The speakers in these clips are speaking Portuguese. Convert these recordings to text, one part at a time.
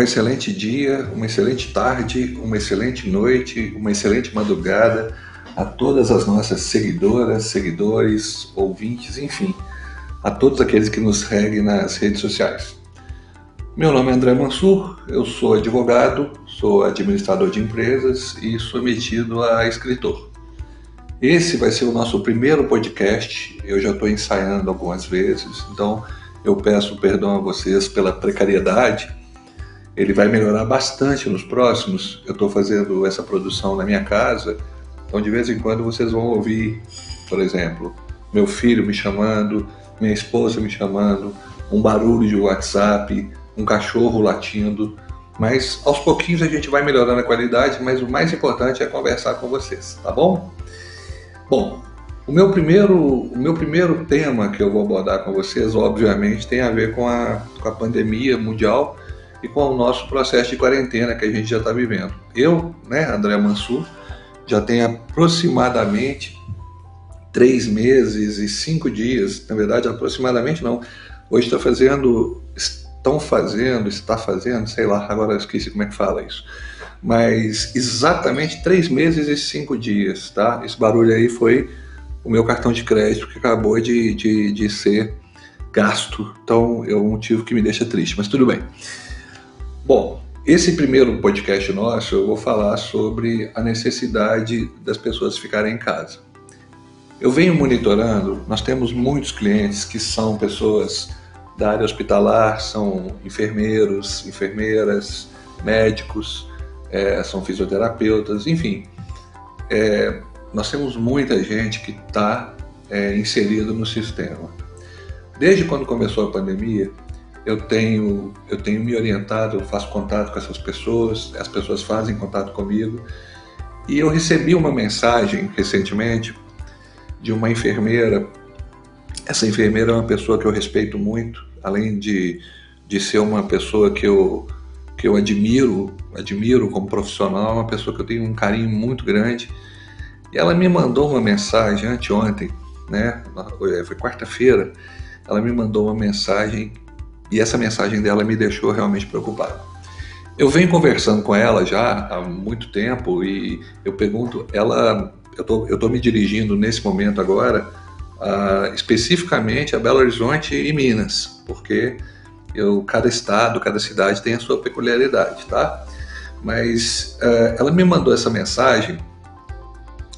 um excelente dia, uma excelente tarde, uma excelente noite, uma excelente madrugada a todas as nossas seguidoras, seguidores, ouvintes, enfim, a todos aqueles que nos seguem nas redes sociais. Meu nome é André Mansur, eu sou advogado, sou administrador de empresas e sou metido a escritor. Esse vai ser o nosso primeiro podcast, eu já estou ensaiando algumas vezes, então eu peço perdão a vocês pela precariedade ele vai melhorar bastante nos próximos. Eu estou fazendo essa produção na minha casa, então de vez em quando vocês vão ouvir, por exemplo, meu filho me chamando, minha esposa me chamando, um barulho de WhatsApp, um cachorro latindo. Mas aos pouquinhos a gente vai melhorando a qualidade, mas o mais importante é conversar com vocês, tá bom? Bom, o meu primeiro, o meu primeiro tema que eu vou abordar com vocês, obviamente, tem a ver com a, com a pandemia mundial e com o nosso processo de quarentena que a gente já está vivendo. Eu, né, André Mansur, já tenho aproximadamente três meses e cinco dias, na verdade, aproximadamente não. Hoje está fazendo, estão fazendo, está fazendo, sei lá, agora esqueci como é que fala isso. Mas exatamente três meses e cinco dias, tá? Esse barulho aí foi o meu cartão de crédito que acabou de, de, de ser gasto. Então é um motivo que me deixa triste, mas tudo bem. Bom, esse primeiro podcast nosso eu vou falar sobre a necessidade das pessoas ficarem em casa. Eu venho monitorando, nós temos muitos clientes que são pessoas da área hospitalar, são enfermeiros, enfermeiras, médicos, é, são fisioterapeutas, enfim. É, nós temos muita gente que está é, inserido no sistema. Desde quando começou a pandemia, eu tenho, eu tenho me orientado, eu faço contato com essas pessoas, as pessoas fazem contato comigo. E eu recebi uma mensagem recentemente de uma enfermeira. Essa enfermeira é uma pessoa que eu respeito muito, além de, de ser uma pessoa que eu, que eu admiro, admiro como profissional, uma pessoa que eu tenho um carinho muito grande. E ela me mandou uma mensagem anteontem, né? Foi quarta-feira. Ela me mandou uma mensagem e essa mensagem dela me deixou realmente preocupado. Eu venho conversando com ela já há muito tempo e eu pergunto, ela, eu tô, eu tô me dirigindo nesse momento agora uh, especificamente a Belo Horizonte e Minas, porque eu, cada estado, cada cidade tem a sua peculiaridade, tá? Mas uh, ela me mandou essa mensagem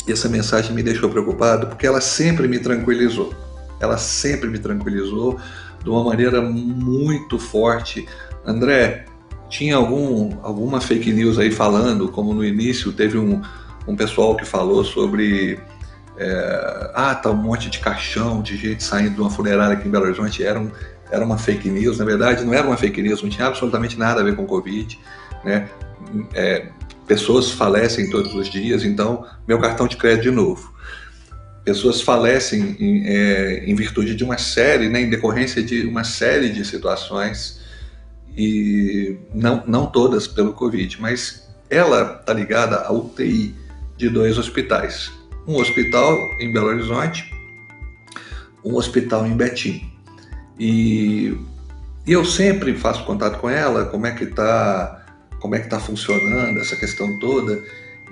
e essa mensagem me deixou preocupado porque ela sempre me tranquilizou. Ela sempre me tranquilizou de uma maneira muito forte. André, tinha algum, alguma fake news aí falando, como no início teve um, um pessoal que falou sobre. É, ah, tá um monte de caixão de gente saindo de uma funerária aqui em Belo Horizonte. Era, um, era uma fake news. Na verdade, não era uma fake news, não tinha absolutamente nada a ver com Covid. Né? É, pessoas falecem todos os dias, então meu cartão de crédito de novo pessoas falecem em, é, em, virtude de uma série, né, em decorrência de uma série de situações, e não, não todas pelo Covid, mas ela está ligada à UTI de dois hospitais. Um hospital em Belo Horizonte, um hospital em Betim. E, e eu sempre faço contato com ela, como é que está como é que está funcionando essa questão toda,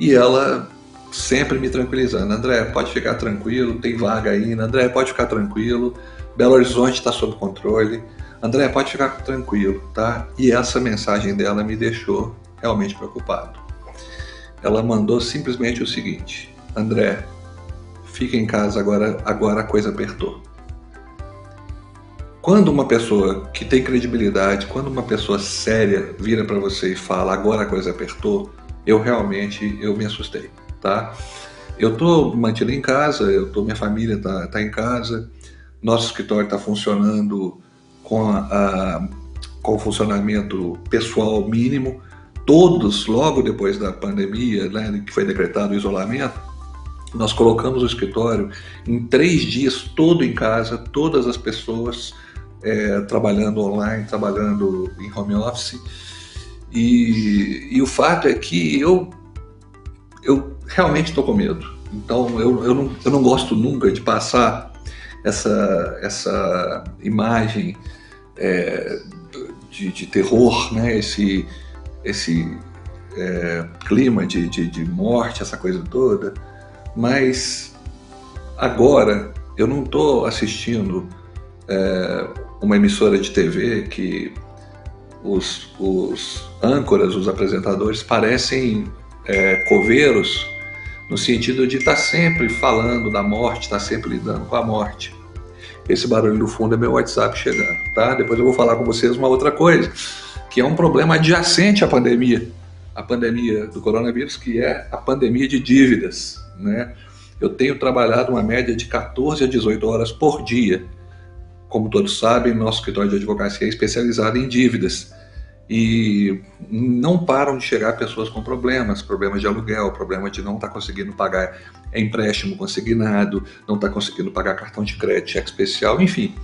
e ela sempre me tranquilizando. André, pode ficar tranquilo, tem vaga ainda. André, pode ficar tranquilo. Belo Horizonte está sob controle. André, pode ficar tranquilo, tá? E essa mensagem dela me deixou realmente preocupado. Ela mandou simplesmente o seguinte: André, fica em casa agora, agora a coisa apertou. Quando uma pessoa que tem credibilidade, quando uma pessoa séria vira para você e fala agora a coisa apertou, eu realmente eu me assustei tá? Eu estou mantido em casa, eu tô, minha família está tá em casa, nosso escritório está funcionando com, a, a, com o funcionamento pessoal mínimo. Todos, logo depois da pandemia, né, que foi decretado o isolamento, nós colocamos o escritório em três dias, todo em casa, todas as pessoas é, trabalhando online, trabalhando em home office. E, e o fato é que eu, eu realmente estou com medo. Então eu, eu, não, eu não gosto nunca de passar essa, essa imagem é, de, de terror, né? esse, esse é, clima de, de, de morte, essa coisa toda. Mas agora eu não estou assistindo é, uma emissora de TV que os, os âncoras, os apresentadores parecem é, coveiros no sentido de estar tá sempre falando da morte, estar tá sempre lidando com a morte. Esse barulho no fundo é meu WhatsApp chegando, tá? Depois eu vou falar com vocês uma outra coisa, que é um problema adjacente à pandemia, a pandemia do coronavírus, que é a pandemia de dívidas, né? Eu tenho trabalhado uma média de 14 a 18 horas por dia. Como todos sabem, nosso escritório de advocacia é especializado em dívidas e não param de chegar pessoas com problemas, problemas de aluguel, problema de não estar tá conseguindo pagar empréstimo consignado, não estar tá conseguindo pagar cartão de crédito, cheque especial, enfim.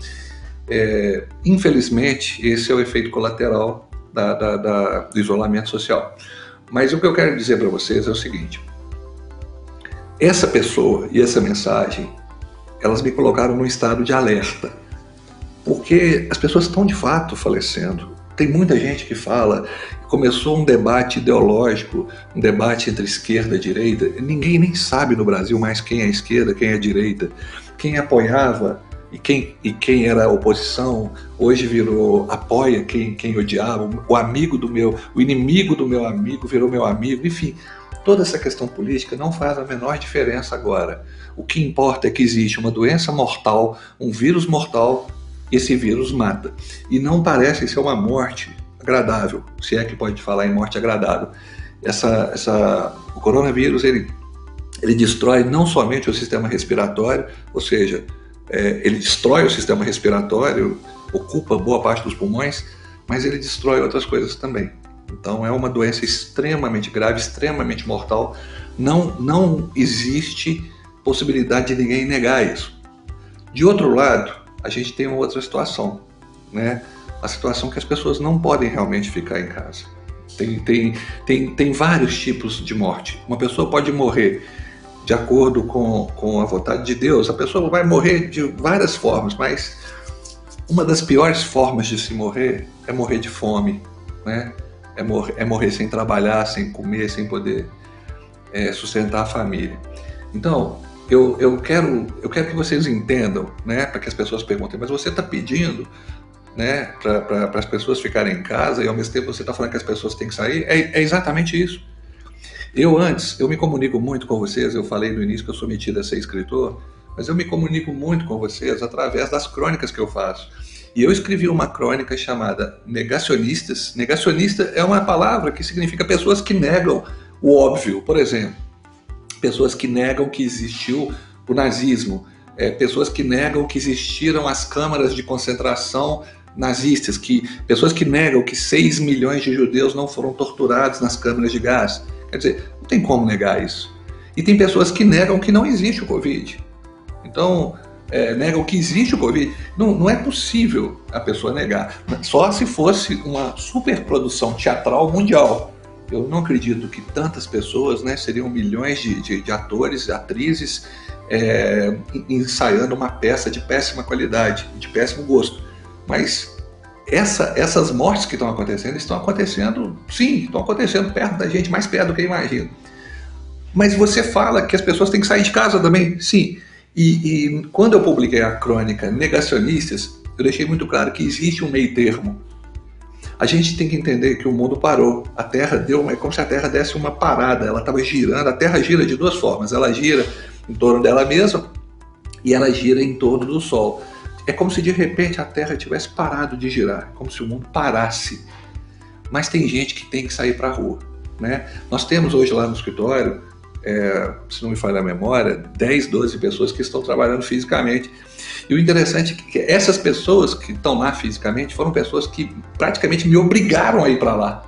É, infelizmente, esse é o efeito colateral da, da, da, do isolamento social. Mas o que eu quero dizer para vocês é o seguinte: essa pessoa e essa mensagem, elas me colocaram num estado de alerta, porque as pessoas estão de fato falecendo. Tem muita gente que fala, começou um debate ideológico, um debate entre esquerda e direita. Ninguém nem sabe no Brasil mais quem é esquerda, quem é direita, quem apoiava e quem, e quem era oposição, hoje virou apoia quem, quem odiava, o amigo do meu, o inimigo do meu amigo virou meu amigo, enfim. Toda essa questão política não faz a menor diferença agora. O que importa é que existe uma doença mortal, um vírus mortal esse vírus mata. E não parece ser uma morte agradável, se é que pode falar em morte agradável. Essa, essa, o coronavírus ele, ele destrói não somente o sistema respiratório, ou seja, é, ele destrói o sistema respiratório, ocupa boa parte dos pulmões, mas ele destrói outras coisas também. Então é uma doença extremamente grave, extremamente mortal. Não, não existe possibilidade de ninguém negar isso. De outro lado, a gente tem uma outra situação, né? A situação que as pessoas não podem realmente ficar em casa. Tem, tem, tem, tem vários tipos de morte. Uma pessoa pode morrer de acordo com, com a vontade de Deus, a pessoa vai morrer de várias formas, mas uma das piores formas de se morrer é morrer de fome, né? É morrer, é morrer sem trabalhar, sem comer, sem poder é, sustentar a família. Então, eu, eu, quero, eu quero que vocês entendam, né, para que as pessoas perguntem, mas você está pedindo né, para as pessoas ficarem em casa e ao mesmo tempo você está falando que as pessoas têm que sair? É, é, exatamente isso. Eu antes, eu me comunico muito com vocês, eu falei no início que eu sou metido a ser escritor, mas eu me comunico muito com vocês através das crônicas que eu faço. E eu escrevi uma crônica chamada Negacionistas. Negacionista é uma palavra que significa pessoas que negam o óbvio. Por exemplo, pessoas que negam que existiu o nazismo, é, pessoas que negam que existiram as câmaras de concentração nazistas, que pessoas que negam que 6 milhões de judeus não foram torturados nas câmaras de gás. Quer dizer, não tem como negar isso. E tem pessoas que negam que não existe o Covid. Então, é, negam que existe o Covid. Não, não é possível a pessoa negar. Só se fosse uma superprodução teatral mundial. Eu não acredito que tantas pessoas, né, seriam milhões de, de, de atores, atrizes, é, ensaiando uma peça de péssima qualidade, de péssimo gosto. Mas essa, essas mortes que estão acontecendo estão acontecendo, sim, estão acontecendo perto da gente, mais perto do que eu imagino. Mas você fala que as pessoas têm que sair de casa também, sim. E, e quando eu publiquei a crônica Negacionistas, eu deixei muito claro que existe um meio termo a gente tem que entender que o mundo parou. A Terra deu, é como se a Terra desse uma parada. Ela estava girando. A Terra gira de duas formas. Ela gira em torno dela mesma e ela gira em torno do Sol. É como se de repente a Terra tivesse parado de girar, como se o mundo parasse. Mas tem gente que tem que sair para a rua. Né? Nós temos hoje lá no escritório, é, se não me falha a memória, 10, 12 pessoas que estão trabalhando fisicamente. E o interessante é que essas pessoas que estão lá fisicamente foram pessoas que praticamente me obrigaram a ir para lá,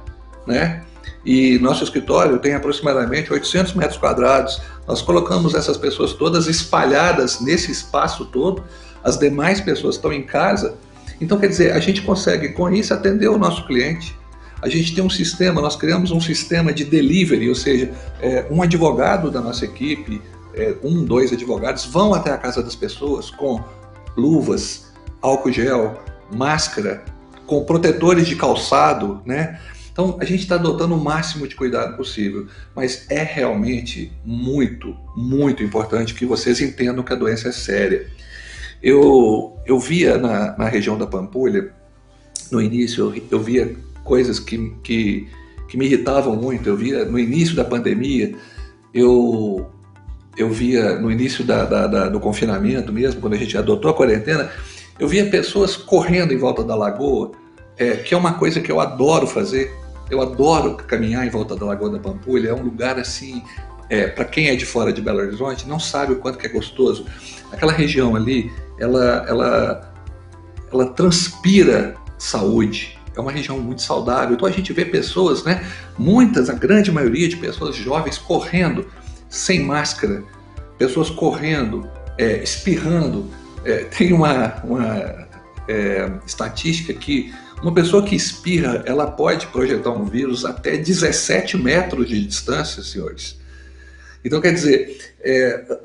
né? E nosso escritório tem aproximadamente 800 metros quadrados. Nós colocamos essas pessoas todas espalhadas nesse espaço todo. As demais pessoas estão em casa. Então, quer dizer, a gente consegue com isso atender o nosso cliente. A gente tem um sistema, nós criamos um sistema de delivery, ou seja, é, um advogado da nossa equipe, é, um, dois advogados vão até a casa das pessoas com luvas, álcool gel, máscara, com protetores de calçado, né? Então a gente está adotando o máximo de cuidado possível, mas é realmente muito, muito importante que vocês entendam que a doença é séria. Eu, eu via na, na região da Pampulha, no início, eu, eu via coisas que, que, que me irritavam muito. Eu via no início da pandemia, eu, eu via no início da, da, da, do confinamento mesmo, quando a gente adotou a quarentena, eu via pessoas correndo em volta da lagoa, é, que é uma coisa que eu adoro fazer. Eu adoro caminhar em volta da Lagoa da Pampulha, é um lugar assim, é, para quem é de fora de Belo Horizonte, não sabe o quanto que é gostoso. Aquela região ali, ela, ela, ela transpira saúde. É uma região muito saudável. Então a gente vê pessoas, né? Muitas, a grande maioria de pessoas jovens correndo sem máscara, pessoas correndo, é, espirrando. É, tem uma, uma é, estatística que uma pessoa que espirra, ela pode projetar um vírus até 17 metros de distância, senhores. Então, quer dizer, é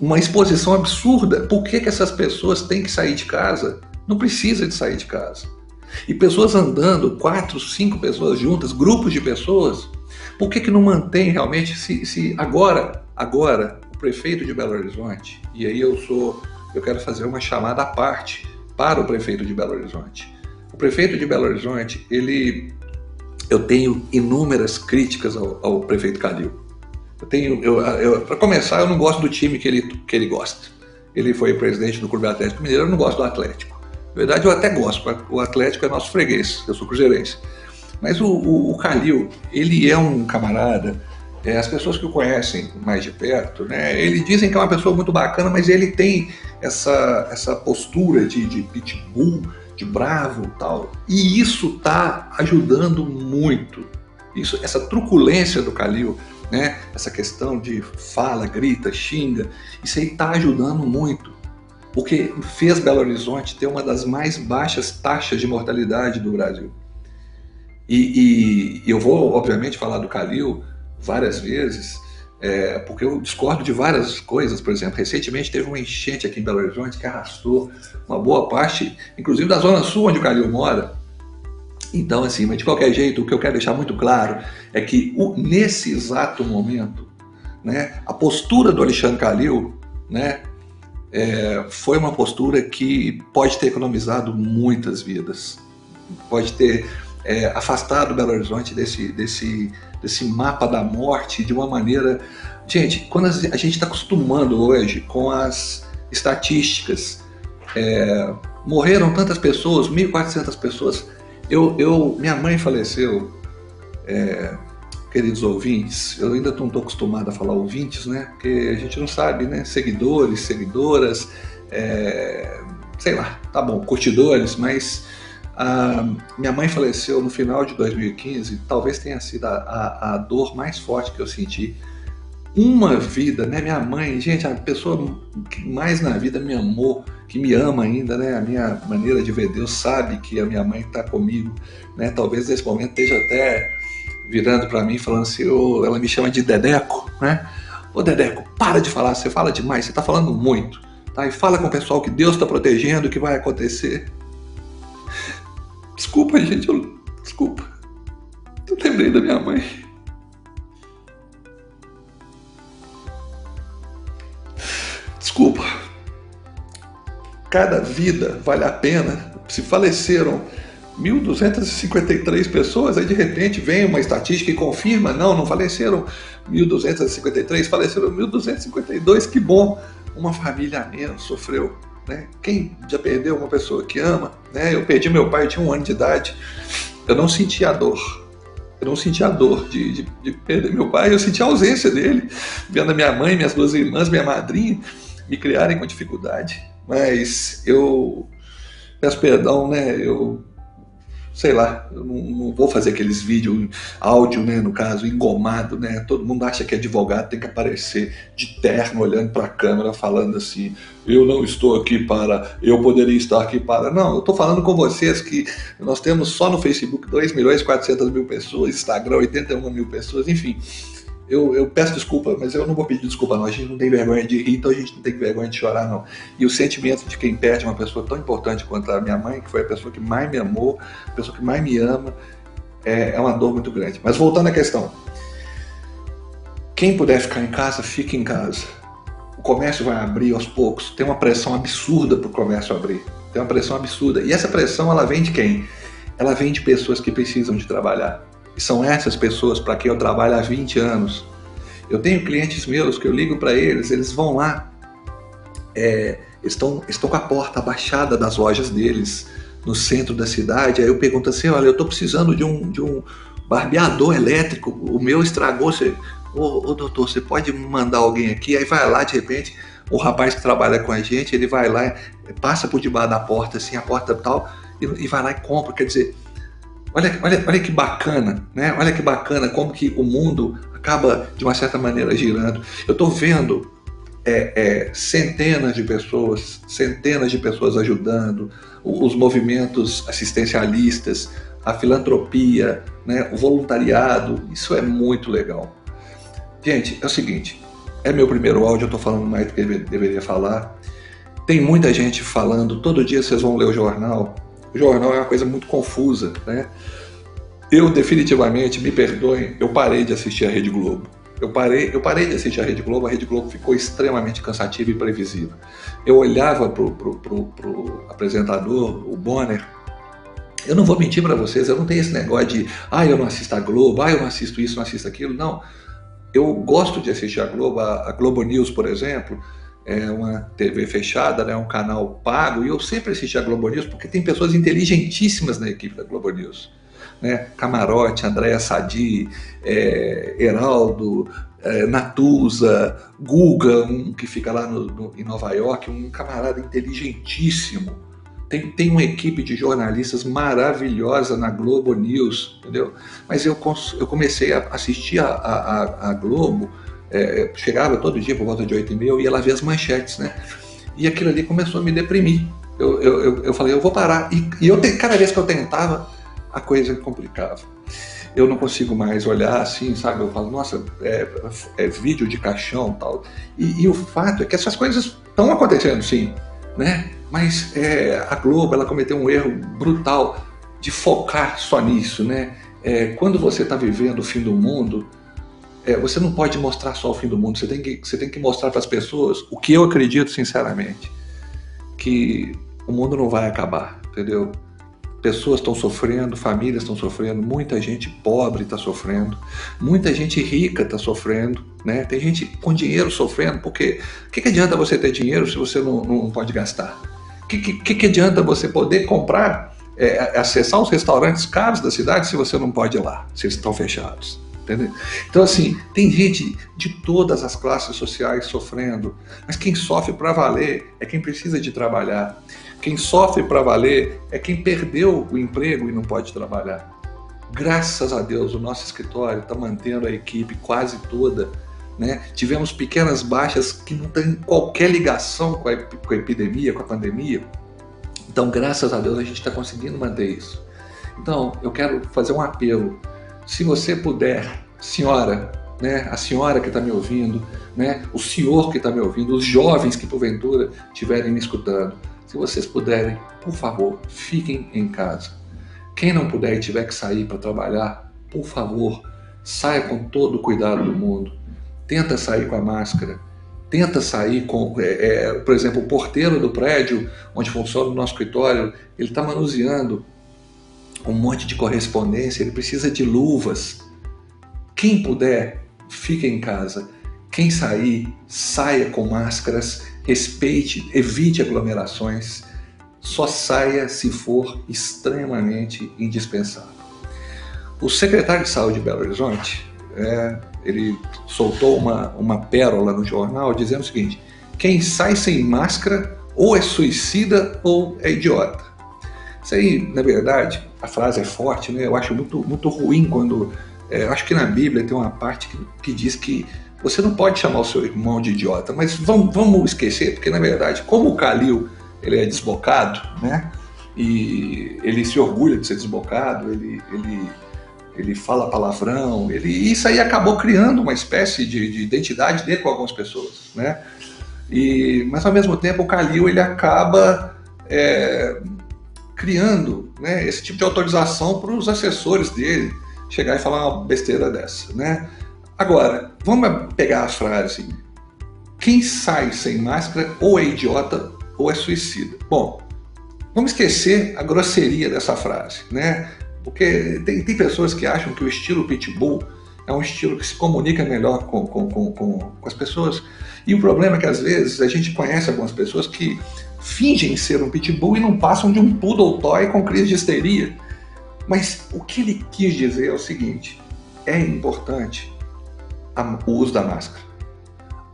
uma exposição absurda. Por que, que essas pessoas têm que sair de casa? Não precisa de sair de casa. E pessoas andando, quatro, cinco pessoas juntas, grupos de pessoas, por que, que não mantém realmente, se, se agora, agora, o prefeito de Belo Horizonte, e aí eu sou, eu quero fazer uma chamada à parte para o prefeito de Belo Horizonte. O prefeito de Belo Horizonte, ele, eu tenho inúmeras críticas ao, ao prefeito Calil. Eu tenho, eu, eu para começar, eu não gosto do time que ele, que ele gosta. Ele foi presidente do Clube Atlético Mineiro, eu não gosto do Atlético. Na verdade, eu até gosto, o Atlético é nosso freguês, eu sou cruzeirense. Mas o, o, o Calil, ele é um camarada, é, as pessoas que o conhecem mais de perto, né, ele dizem que é uma pessoa muito bacana, mas ele tem essa, essa postura de, de pitbull, de bravo tal. E isso está ajudando muito. Isso, essa truculência do Calil, né? essa questão de fala, grita, xinga, isso aí está ajudando muito. Porque fez Belo Horizonte ter uma das mais baixas taxas de mortalidade do Brasil. E, e eu vou, obviamente, falar do Calil várias vezes, é, porque eu discordo de várias coisas, por exemplo, recentemente teve uma enchente aqui em Belo Horizonte que arrastou uma boa parte, inclusive da zona sul onde o Calil mora. Então, assim, mas de qualquer jeito, o que eu quero deixar muito claro é que o, nesse exato momento, né, a postura do Alexandre Calil, né, é, foi uma postura que pode ter economizado muitas vidas, pode ter é, afastado Belo Horizonte desse, desse, desse mapa da morte de uma maneira. Gente, quando a gente está acostumando hoje com as estatísticas, é, morreram tantas pessoas, 1.400 pessoas. Eu, eu, minha mãe faleceu, é, queridos ouvintes. Eu ainda não estou acostumado a falar ouvintes, né? Porque a gente não sabe, né? Seguidores, seguidoras, é, sei lá, tá bom, curtidores, mas a minha mãe faleceu no final de 2015, talvez tenha sido a, a, a, dor mais forte que eu senti. Uma vida, né? Minha mãe, gente, a pessoa que mais na vida me amou, que me ama ainda, né? A minha maneira de ver Deus sabe que a minha mãe está comigo, né? Talvez nesse momento esteja até virando para mim falando assim, oh, ela me chama de Dedeco, né? Ô Dedeco, para de falar, você fala demais, você está falando muito, tá? E fala com o pessoal que Deus está protegendo, que vai acontecer. Desculpa, gente, eu... desculpa. Eu lembrei da minha mãe. Desculpa. Cada vida vale a pena. Se faleceram 1.253 pessoas, aí de repente vem uma estatística e confirma, não, não faleceram 1.253, faleceram 1.252, que bom. Uma família a menos sofreu né? Quem já perdeu uma pessoa que ama? Né? Eu perdi meu pai, eu tinha um ano de idade. Eu não senti a dor. Eu não senti a dor de, de, de perder meu pai, eu senti a ausência dele, vendo a minha mãe, minhas duas irmãs, minha madrinha me criarem com dificuldade. Mas eu peço perdão, né? Eu sei lá, eu não, não, vou fazer aqueles vídeos, áudio, né, no caso, engomado, né? Todo mundo acha que advogado tem que aparecer de terno, olhando para a câmera, falando assim: eu não estou aqui para, eu poderia estar aqui para. Não, eu estou falando com vocês que nós temos só no Facebook 2 milhões e 400 mil pessoas, Instagram 81 mil pessoas, enfim. Eu, eu, peço desculpa, mas eu não vou pedir desculpa não. A gente não tem vergonha de rir, então a gente não tem vergonha de chorar não. E o sentimento de quem perde uma pessoa tão importante quanto a minha mãe, que foi a pessoa que mais me amou, a pessoa que mais me ama, é, é uma dor muito grande. Mas voltando à questão, quem puder ficar em casa, fique em casa. O comércio vai abrir aos poucos. Tem uma pressão absurda para o comércio abrir. Tem uma pressão absurda. E essa pressão, ela vem de quem? Ela vem de pessoas que precisam de trabalhar. E são essas pessoas para quem eu trabalho há 20 anos. Eu tenho clientes meus que eu ligo para eles, eles vão lá, é, estão, estão com a porta abaixada das lojas deles, no centro da cidade. Aí eu pergunto assim: olha, eu estou precisando de um, de um barbeador elétrico, o meu estragou. Você, ô, ô doutor, você pode mandar alguém aqui? Aí vai lá, de repente, o rapaz que trabalha com a gente, ele vai lá, passa por debaixo da porta, assim, a porta tal, e, e vai lá e compra. Quer dizer, Olha, olha, olha que bacana, né? Olha que bacana como que o mundo acaba de uma certa maneira girando. Eu estou vendo é, é, centenas de pessoas, centenas de pessoas ajudando, os movimentos assistencialistas, a filantropia, né, o voluntariado. Isso é muito legal. Gente, é o seguinte: é meu primeiro áudio, eu estou falando mais do que deveria falar. Tem muita gente falando, todo dia vocês vão ler o jornal o jornal é uma coisa muito confusa, né? Eu definitivamente, me perdoem, eu parei de assistir a Rede Globo. Eu parei, eu parei de assistir a Rede Globo, a Rede Globo ficou extremamente cansativa e previsível. Eu olhava pro, pro, pro, apresentador, o Bonner, eu não vou mentir para vocês, eu não tenho esse negócio de, ah, eu não assisto a Globo, ah, eu não assisto isso, não assisto aquilo. Não. Eu gosto de assistir a Globo, a Globo News, por exemplo, é uma TV fechada, né, um canal pago, e eu sempre assisti a Globo News porque tem pessoas inteligentíssimas na equipe da Globo News. Né? Camarote, Andréa Sadi, é, Heraldo, é, Natuza, Guga, um que fica lá no, no, em Nova York, um camarada inteligentíssimo. Tem, tem uma equipe de jornalistas maravilhosa na Globo News, entendeu? Mas eu, eu comecei a assistir a, a, a Globo é, chegava todo dia por volta de 8 e meia, eu ia lá ver as manchetes, né? E aquilo ali começou a me deprimir. Eu, eu, eu, eu falei, eu vou parar. E, e eu, cada vez que eu tentava, a coisa complicava. Eu não consigo mais olhar assim, sabe? Eu falo, nossa, é, é vídeo de caixão tal. E, e o fato é que essas coisas estão acontecendo, sim, né? Mas é, a Globo, ela cometeu um erro brutal de focar só nisso, né? É, quando você está vivendo o fim do mundo, é, você não pode mostrar só o fim do mundo, você tem que, você tem que mostrar para as pessoas o que eu acredito sinceramente, que o mundo não vai acabar, entendeu? Pessoas estão sofrendo, famílias estão sofrendo, muita gente pobre está sofrendo, muita gente rica está sofrendo, né? Tem gente com dinheiro sofrendo, porque o que, que, adianta você ter dinheiro se você não, não pode gastar? O que, que, que, adianta você poder comprar, é, acessar os restaurantes caros da cidade se você não pode ir lá, se eles estão fechados? Entendeu? Então, assim, tem gente de todas as classes sociais sofrendo, mas quem sofre para valer é quem precisa de trabalhar. Quem sofre para valer é quem perdeu o emprego e não pode trabalhar. Graças a Deus, o nosso escritório está mantendo a equipe quase toda. Né? Tivemos pequenas baixas que não têm qualquer ligação com a, com a epidemia, com a pandemia. Então, graças a Deus, a gente está conseguindo manter isso. Então, eu quero fazer um apelo se você puder, senhora, né, a senhora que está me ouvindo, né, o senhor que está me ouvindo, os jovens que porventura estiverem me escutando, se vocês puderem, por favor, fiquem em casa. Quem não puder e tiver que sair para trabalhar, por favor, saia com todo o cuidado do mundo. Tenta sair com a máscara. Tenta sair com, é, é, por exemplo, o porteiro do prédio onde funciona o nosso escritório, ele está manuseando um monte de correspondência, ele precisa de luvas. Quem puder, fique em casa. Quem sair, saia com máscaras, respeite, evite aglomerações. Só saia se for extremamente indispensável. O secretário de Saúde de Belo Horizonte, é, ele soltou uma, uma pérola no jornal dizendo o seguinte: quem sai sem máscara ou é suicida ou é idiota. Isso aí, na verdade, a frase é forte, né? Eu acho muito, muito ruim quando. É, acho que na Bíblia tem uma parte que, que diz que você não pode chamar o seu irmão de idiota, mas vamos, vamos esquecer, porque na verdade, como o Calil ele é desbocado, né? E ele se orgulha de ser desbocado, ele, ele ele fala palavrão, ele, isso aí acabou criando uma espécie de, de identidade dele com algumas pessoas, né? E, mas ao mesmo tempo o Calil ele acaba é, criando né, esse tipo de autorização para os assessores dele chegar e falar uma besteira dessa, né? Agora, vamos pegar a frase: quem sai sem máscara ou é idiota ou é suicida. Bom, vamos esquecer a grosseria dessa frase, né? Porque tem, tem pessoas que acham que o estilo pitbull é um estilo que se comunica melhor com, com, com, com as pessoas. E o problema é que às vezes a gente conhece algumas pessoas que fingem ser um pitbull e não passam de um poodle toy com crise de histeria. Mas o que ele quis dizer é o seguinte: é importante o uso da máscara.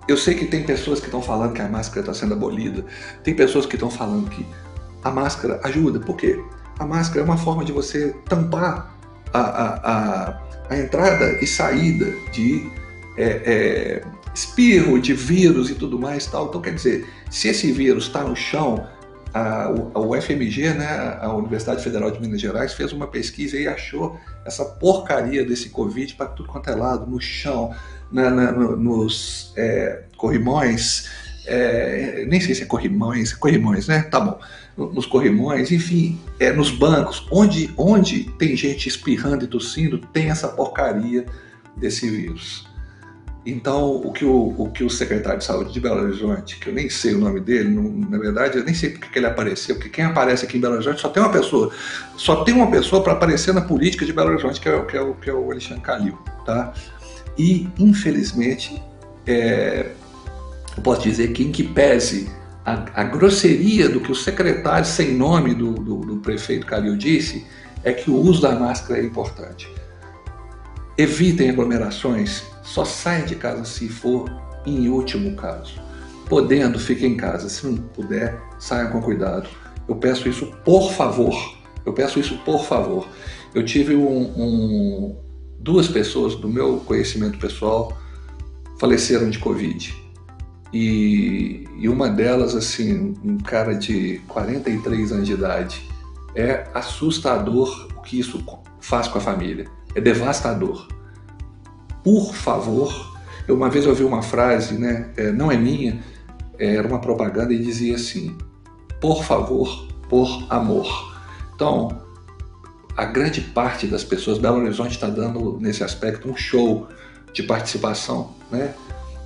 Eu sei que tem pessoas que estão falando que a máscara está sendo abolida, tem pessoas que estão falando que a máscara ajuda. Por quê? A máscara é uma forma de você tampar a, a, a, a entrada e saída de é, é, espirro, de vírus e tudo mais. Tal. Então, quer dizer, se esse vírus está no chão, a, a UFMG, né, a Universidade Federal de Minas Gerais, fez uma pesquisa e achou essa porcaria desse Covid para tudo quanto é lado, no chão, na, na, nos é, corrimões, é, nem sei se é corrimões, corrimões, né? Tá bom. Nos corrimões, enfim, é, nos bancos, onde, onde tem gente espirrando e tossindo, tem essa porcaria desse vírus. Então, o que o, o, que o secretário de saúde de Belo Horizonte, que eu nem sei o nome dele, não, na verdade, eu nem sei porque que ele apareceu, porque quem aparece aqui em Belo Horizonte só tem uma pessoa, só tem uma pessoa para aparecer na política de Belo Horizonte, que é, que é, o, que é o Alexandre Calil, tá? E, infelizmente, é, eu posso dizer que, em que pese a, a, grosseria do que o secretário sem nome do, do, do prefeito Calil disse, é que o uso da máscara é importante. Evitem aglomerações, só saiam de casa se for em último caso. Podendo, fiquem em casa. Se não puder, saiam com cuidado. Eu peço isso por favor. Eu peço isso por favor. Eu tive um, um, duas pessoas do meu conhecimento pessoal faleceram de Covid. E, e, uma delas, assim, um cara de 43 anos de idade. É assustador o que isso faz com a família. É devastador. Por favor, eu uma vez ouvi uma frase, né, é, não é minha, é, era uma propaganda e dizia assim: por favor, por amor. Então, a grande parte das pessoas, Belo Horizonte está dando nesse aspecto um show de participação, né?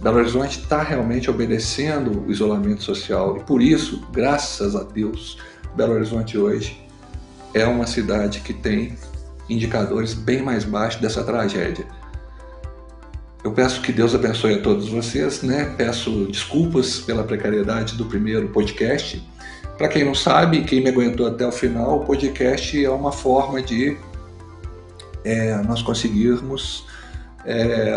Belo Horizonte está realmente obedecendo o isolamento social e por isso, graças a Deus, Belo Horizonte hoje é uma cidade que tem indicadores bem mais baixos dessa tragédia. Eu peço que Deus abençoe a todos vocês, né? Peço desculpas pela precariedade do primeiro podcast para quem não sabe, quem me aguentou até o final, o podcast é uma forma de é, nós conseguirmos. É,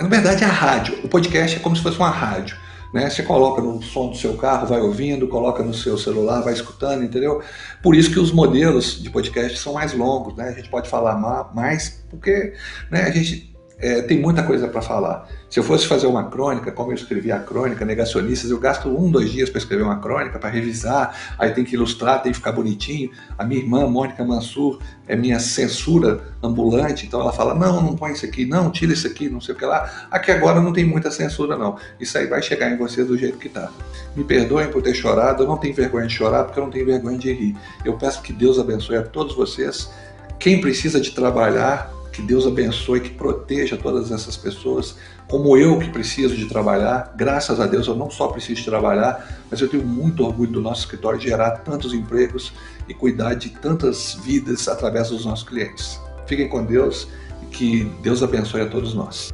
na verdade, é a rádio. O podcast é como se fosse uma rádio. Né? Você coloca no som do seu carro, vai ouvindo, coloca no seu celular, vai escutando, entendeu? Por isso que os modelos de podcast são mais longos, né? A gente pode falar mais, porque né, a gente é, tem muita coisa para falar. Se eu fosse fazer uma crônica, como eu escrevi a crônica, Negacionistas, eu gasto um, dois dias para escrever uma crônica, para revisar, aí tem que ilustrar, tem que ficar bonitinho. A minha irmã, Mônica Mansur, é minha censura ambulante, então ela fala: não, não põe isso aqui, não, tira isso aqui, não sei o que lá. Aqui agora não tem muita censura, não. Isso aí vai chegar em você do jeito que tá. Me perdoem por ter chorado, eu não tenho vergonha de chorar porque eu não tenho vergonha de rir. Eu peço que Deus abençoe a todos vocês. Quem precisa de trabalhar, que Deus abençoe, que proteja todas essas pessoas, como eu que preciso de trabalhar. Graças a Deus eu não só preciso de trabalhar, mas eu tenho muito orgulho do nosso escritório gerar tantos empregos e cuidar de tantas vidas através dos nossos clientes. Fiquem com Deus e que Deus abençoe a todos nós.